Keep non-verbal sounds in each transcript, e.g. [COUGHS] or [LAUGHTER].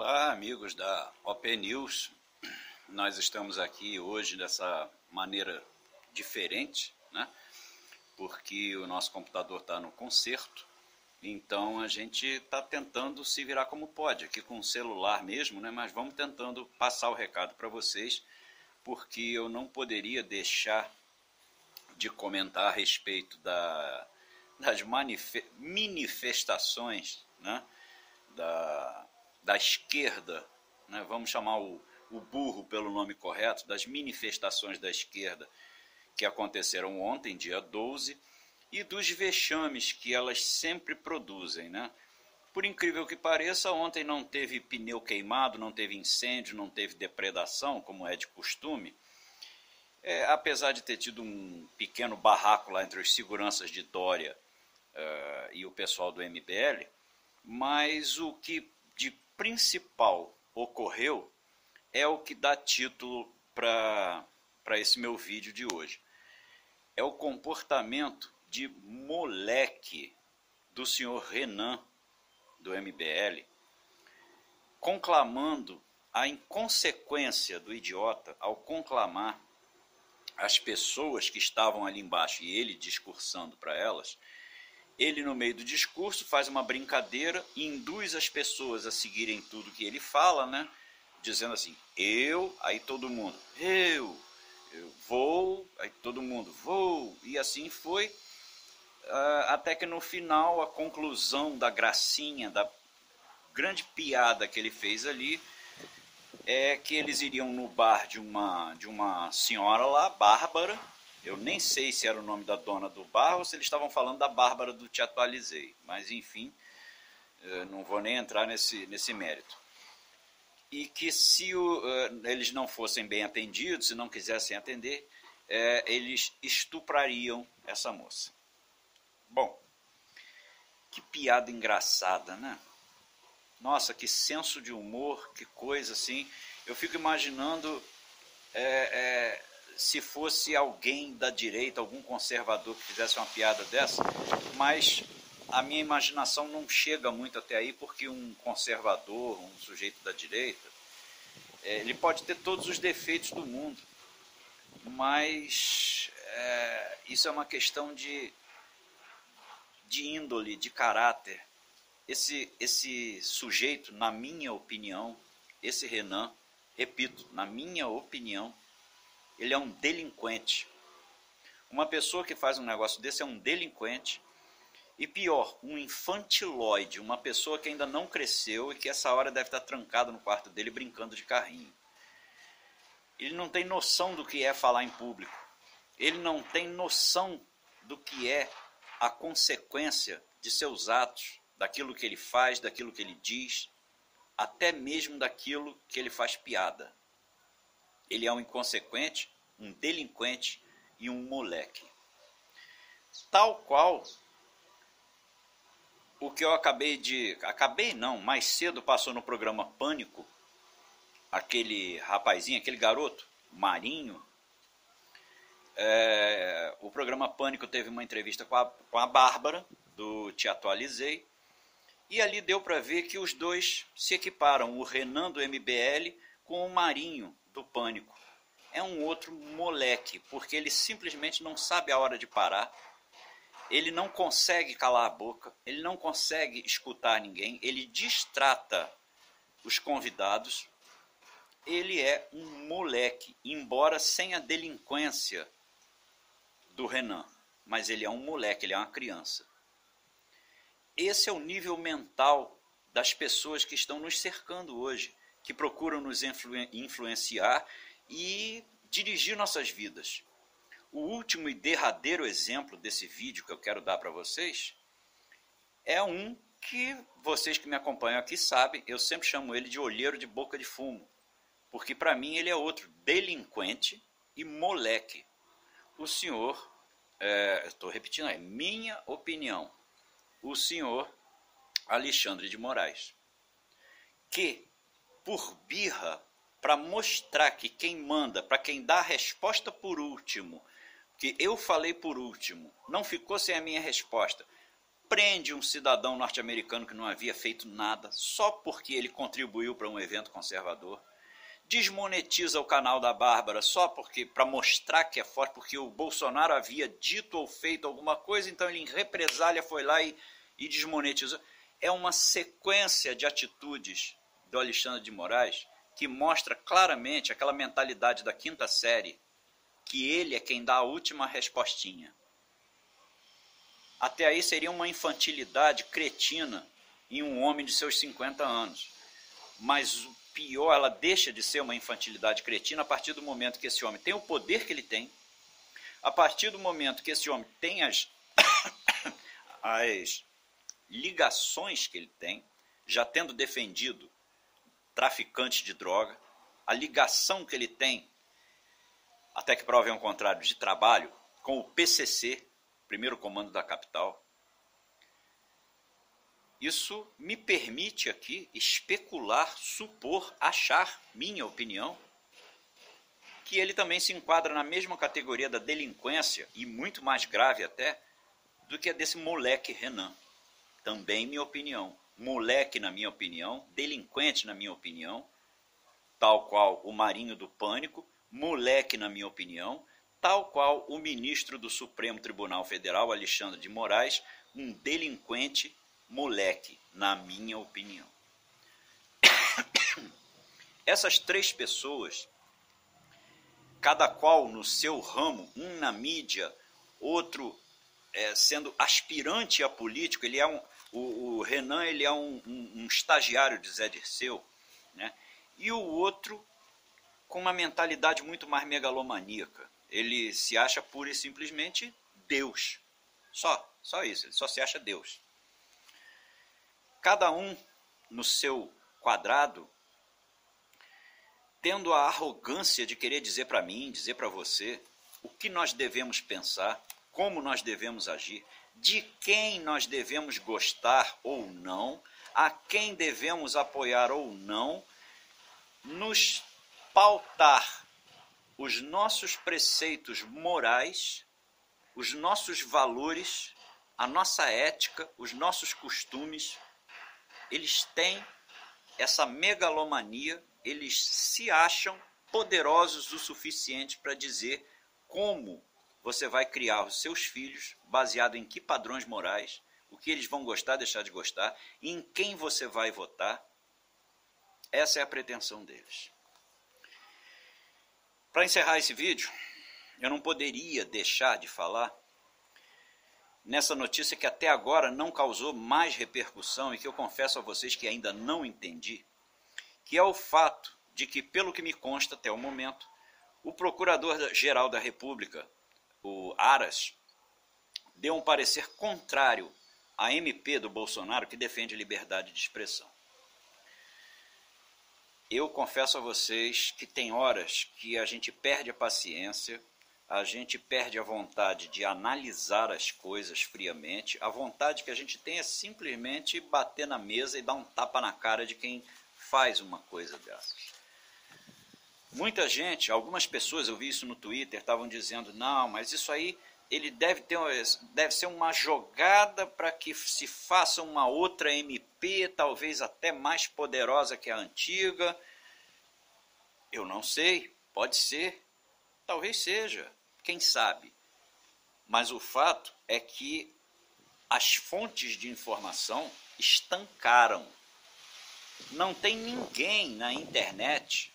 Olá, amigos da OP News. Nós estamos aqui hoje dessa maneira diferente, né? Porque o nosso computador está no conserto, então a gente está tentando se virar como pode, aqui com o celular mesmo, né? Mas vamos tentando passar o recado para vocês, porque eu não poderia deixar de comentar a respeito da, das manifestações, né? Da, da esquerda, né, vamos chamar o, o burro pelo nome correto, das manifestações da esquerda que aconteceram ontem, dia 12, e dos vexames que elas sempre produzem. Né? Por incrível que pareça, ontem não teve pneu queimado, não teve incêndio, não teve depredação, como é de costume. É, apesar de ter tido um pequeno barraco lá entre os seguranças de Dória uh, e o pessoal do MBL, mas o que principal ocorreu é o que dá título para esse meu vídeo de hoje. É o comportamento de moleque do senhor Renan, do MBL, conclamando a inconsequência do idiota ao conclamar as pessoas que estavam ali embaixo e ele discursando para elas ele, no meio do discurso, faz uma brincadeira e induz as pessoas a seguirem tudo que ele fala, né? Dizendo assim, eu, aí todo mundo, eu, eu vou, aí todo mundo, vou, e assim foi, uh, até que no final, a conclusão da gracinha, da grande piada que ele fez ali, é que eles iriam no bar de uma, de uma senhora lá, Bárbara, eu nem sei se era o nome da dona do bar ou se eles estavam falando da Bárbara do Te Atualizei. Mas, enfim, não vou nem entrar nesse, nesse mérito. E que se o, eles não fossem bem atendidos, se não quisessem atender, é, eles estuprariam essa moça. Bom, que piada engraçada, né? Nossa, que senso de humor, que coisa assim. Eu fico imaginando é, se fosse alguém da direita, algum conservador que fizesse uma piada dessa, mas a minha imaginação não chega muito até aí, porque um conservador, um sujeito da direita, é, ele pode ter todos os defeitos do mundo, mas é, isso é uma questão de, de índole, de caráter. Esse, esse sujeito, na minha opinião, esse Renan, repito, na minha opinião, ele é um delinquente. Uma pessoa que faz um negócio desse é um delinquente. E pior, um infantiloide, uma pessoa que ainda não cresceu e que essa hora deve estar trancado no quarto dele brincando de carrinho. Ele não tem noção do que é falar em público. Ele não tem noção do que é a consequência de seus atos, daquilo que ele faz, daquilo que ele diz, até mesmo daquilo que ele faz piada. Ele é um inconsequente, um delinquente e um moleque. Tal qual o que eu acabei de. Acabei não, mais cedo passou no programa Pânico, aquele rapazinho, aquele garoto, Marinho. É, o programa Pânico teve uma entrevista com a, com a Bárbara, do Te Atualizei, e ali deu para ver que os dois se equiparam, o Renan do MBL com o Marinho do Pânico é um outro moleque, porque ele simplesmente não sabe a hora de parar, ele não consegue calar a boca, ele não consegue escutar ninguém, ele distrata os convidados. Ele é um moleque, embora sem a delinquência do Renan, mas ele é um moleque, ele é uma criança. Esse é o nível mental das pessoas que estão nos cercando hoje, que procuram nos influ influenciar e dirigir nossas vidas. O último e derradeiro exemplo desse vídeo que eu quero dar para vocês é um que vocês que me acompanham aqui sabem, eu sempre chamo ele de olheiro de boca de fumo, porque para mim ele é outro delinquente e moleque. O senhor, é, estou repetindo, é minha opinião, o senhor Alexandre de Moraes, que por birra para mostrar que quem manda, para quem dá a resposta por último, que eu falei por último, não ficou sem a minha resposta. prende um cidadão norte-americano que não havia feito nada só porque ele contribuiu para um evento conservador. Desmonetiza o canal da Bárbara só porque para mostrar que é forte, porque o Bolsonaro havia dito ou feito alguma coisa, então ele em represália foi lá e, e desmonetizou. É uma sequência de atitudes do Alexandre de Moraes que mostra claramente aquela mentalidade da quinta série, que ele é quem dá a última respostinha. Até aí seria uma infantilidade cretina em um homem de seus 50 anos. Mas o pior, ela deixa de ser uma infantilidade cretina a partir do momento que esse homem tem o poder que ele tem, a partir do momento que esse homem tem as, [COUGHS] as ligações que ele tem, já tendo defendido traficantes de droga, a ligação que ele tem, até que provem ao contrário, de trabalho com o PCC, primeiro comando da capital. Isso me permite aqui especular, supor, achar, minha opinião, que ele também se enquadra na mesma categoria da delinquência, e muito mais grave até, do que a desse moleque Renan. Também minha opinião. Moleque, na minha opinião, delinquente, na minha opinião, tal qual o Marinho do Pânico, moleque, na minha opinião, tal qual o ministro do Supremo Tribunal Federal, Alexandre de Moraes, um delinquente moleque, na minha opinião. [COUGHS] Essas três pessoas, cada qual no seu ramo, um na mídia, outro é, sendo aspirante a político, ele é um, o, o Renan ele é um, um, um, estagiário de Zé Dirceu, né? e o outro com uma mentalidade muito mais megalomaníaca ele se acha pura e simplesmente Deus. Só, só isso, ele só se acha Deus. Cada um no seu quadrado, tendo a arrogância de querer dizer para mim, dizer para você, o que nós devemos pensar, como nós devemos agir, de quem nós devemos gostar ou não, a quem devemos apoiar ou não, nos pautar os nossos preceitos morais, os nossos valores, a nossa ética, os nossos costumes, eles têm essa megalomania, eles se acham poderosos o suficiente para dizer como você vai criar os seus filhos baseado em que padrões morais, o que eles vão gostar, deixar de gostar, em quem você vai votar. Essa é a pretensão deles. Para encerrar esse vídeo, eu não poderia deixar de falar nessa notícia que até agora não causou mais repercussão e que eu confesso a vocês que ainda não entendi, que é o fato de que, pelo que me consta até o momento, o Procurador-Geral da República, o Aras, deu um parecer contrário à MP do Bolsonaro que defende liberdade de expressão. Eu confesso a vocês que tem horas que a gente perde a paciência, a gente perde a vontade de analisar as coisas friamente, a vontade que a gente tem é simplesmente bater na mesa e dar um tapa na cara de quem faz uma coisa dessas. Muita gente, algumas pessoas, eu vi isso no Twitter, estavam dizendo: não, mas isso aí ele deve, ter, deve ser uma jogada para que se faça uma outra MP, talvez até mais poderosa que a antiga. Eu não sei, pode ser, talvez seja, quem sabe. Mas o fato é que as fontes de informação estancaram. Não tem ninguém na internet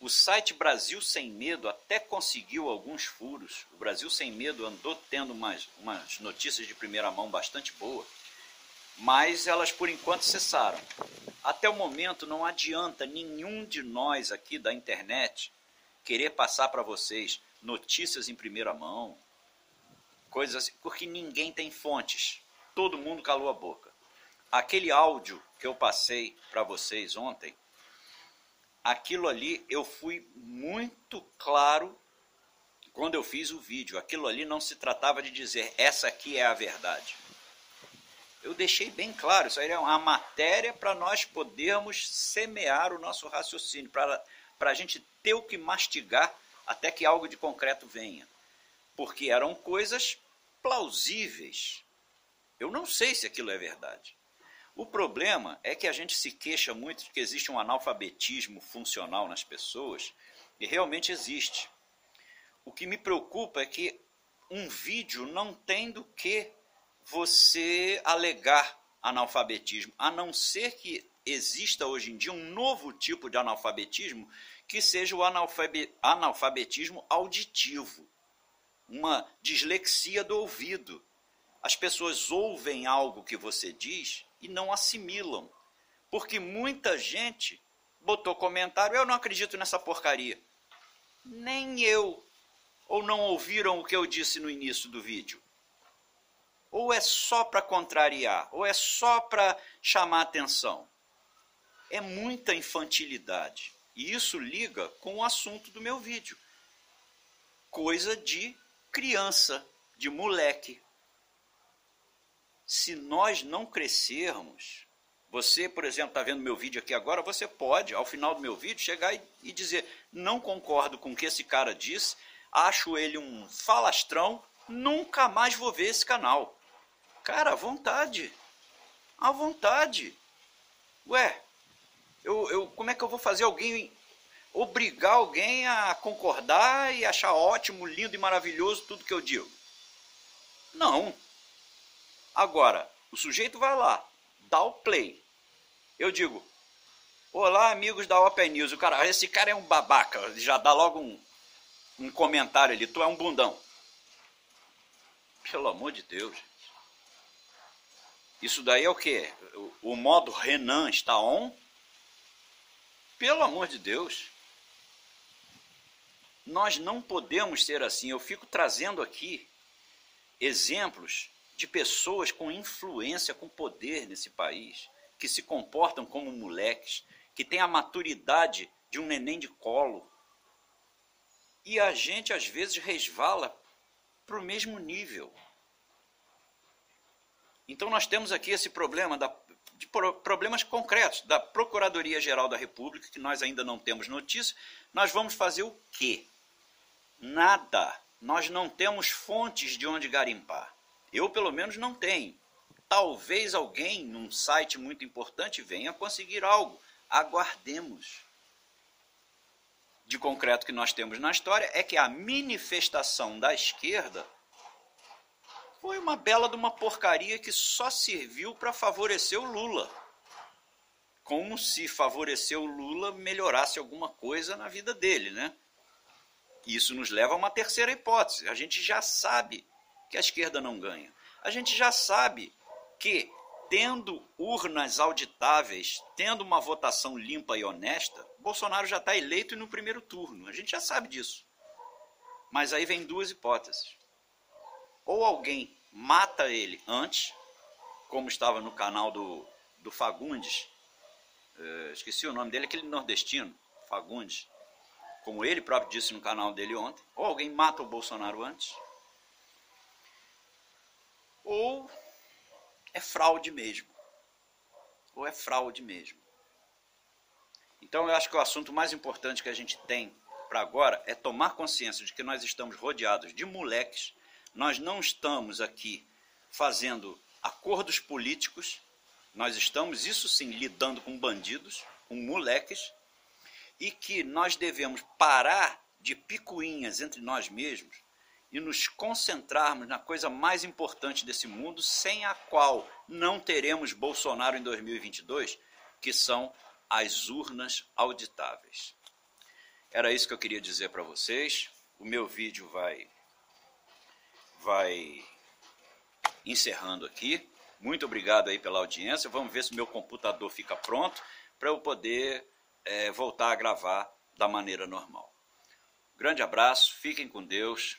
o site Brasil Sem Medo até conseguiu alguns furos. O Brasil Sem Medo andou tendo umas, umas notícias de primeira mão bastante boas, mas elas por enquanto cessaram. Até o momento não adianta nenhum de nós aqui da internet querer passar para vocês notícias em primeira mão, coisas assim, porque ninguém tem fontes. Todo mundo calou a boca. Aquele áudio que eu passei para vocês ontem aquilo ali eu fui muito claro quando eu fiz o vídeo. Aquilo ali não se tratava de dizer essa aqui é a verdade. Eu deixei bem claro, isso aí é uma matéria para nós podermos semear o nosso raciocínio, para a gente ter o que mastigar até que algo de concreto venha. Porque eram coisas plausíveis. Eu não sei se aquilo é verdade. O problema é que a gente se queixa muito de que existe um analfabetismo funcional nas pessoas, e realmente existe. O que me preocupa é que um vídeo não tem do que você alegar analfabetismo, a não ser que exista hoje em dia um novo tipo de analfabetismo que seja o analfabetismo auditivo, uma dislexia do ouvido. As pessoas ouvem algo que você diz e não assimilam, porque muita gente botou comentário: eu não acredito nessa porcaria. Nem eu ou não ouviram o que eu disse no início do vídeo? Ou é só para contrariar? Ou é só para chamar atenção? É muita infantilidade. E isso liga com o assunto do meu vídeo. Coisa de criança, de moleque. Se nós não crescermos, você, por exemplo, está vendo meu vídeo aqui agora, você pode, ao final do meu vídeo, chegar e, e dizer: não concordo com o que esse cara disse, acho ele um falastrão, nunca mais vou ver esse canal. Cara, à vontade. À vontade. Ué, eu, eu, como é que eu vou fazer alguém, obrigar alguém a concordar e achar ótimo, lindo e maravilhoso tudo que eu digo? Não. Agora, o sujeito vai lá, dá o play. Eu digo, olá amigos da Open News. O cara, esse cara é um babaca, já dá logo um, um comentário ali, tu é um bundão. Pelo amor de Deus. Isso daí é o quê? O, o modo Renan está on? Pelo amor de Deus. Nós não podemos ser assim. Eu fico trazendo aqui exemplos de pessoas com influência, com poder nesse país, que se comportam como moleques, que têm a maturidade de um neném de colo, e a gente às vezes resvala para o mesmo nível. Então nós temos aqui esse problema da, de problemas concretos da Procuradoria Geral da República, que nós ainda não temos notícia. Nós vamos fazer o quê? Nada. Nós não temos fontes de onde garimpar. Eu, pelo menos, não tenho. Talvez alguém num site muito importante venha conseguir algo. Aguardemos de concreto que nós temos na história é que a manifestação da esquerda foi uma bela de uma porcaria que só serviu para favorecer o Lula. Como se favorecer o Lula melhorasse alguma coisa na vida dele, né? Isso nos leva a uma terceira hipótese. A gente já sabe que a esquerda não ganha. A gente já sabe que tendo urnas auditáveis, tendo uma votação limpa e honesta, Bolsonaro já está eleito no primeiro turno. A gente já sabe disso. Mas aí vem duas hipóteses. Ou alguém mata ele antes, como estava no canal do, do Fagundes, uh, esqueci o nome dele, aquele nordestino, Fagundes, como ele próprio disse no canal dele ontem, ou alguém mata o Bolsonaro antes, ou é fraude mesmo. Ou é fraude mesmo. Então eu acho que o assunto mais importante que a gente tem para agora é tomar consciência de que nós estamos rodeados de moleques, nós não estamos aqui fazendo acordos políticos, nós estamos, isso sim, lidando com bandidos, com moleques, e que nós devemos parar de picuinhas entre nós mesmos e nos concentrarmos na coisa mais importante desse mundo, sem a qual não teremos Bolsonaro em 2022, que são as urnas auditáveis. Era isso que eu queria dizer para vocês. O meu vídeo vai vai encerrando aqui. Muito obrigado aí pela audiência. Vamos ver se meu computador fica pronto para eu poder é, voltar a gravar da maneira normal. Grande abraço, fiquem com Deus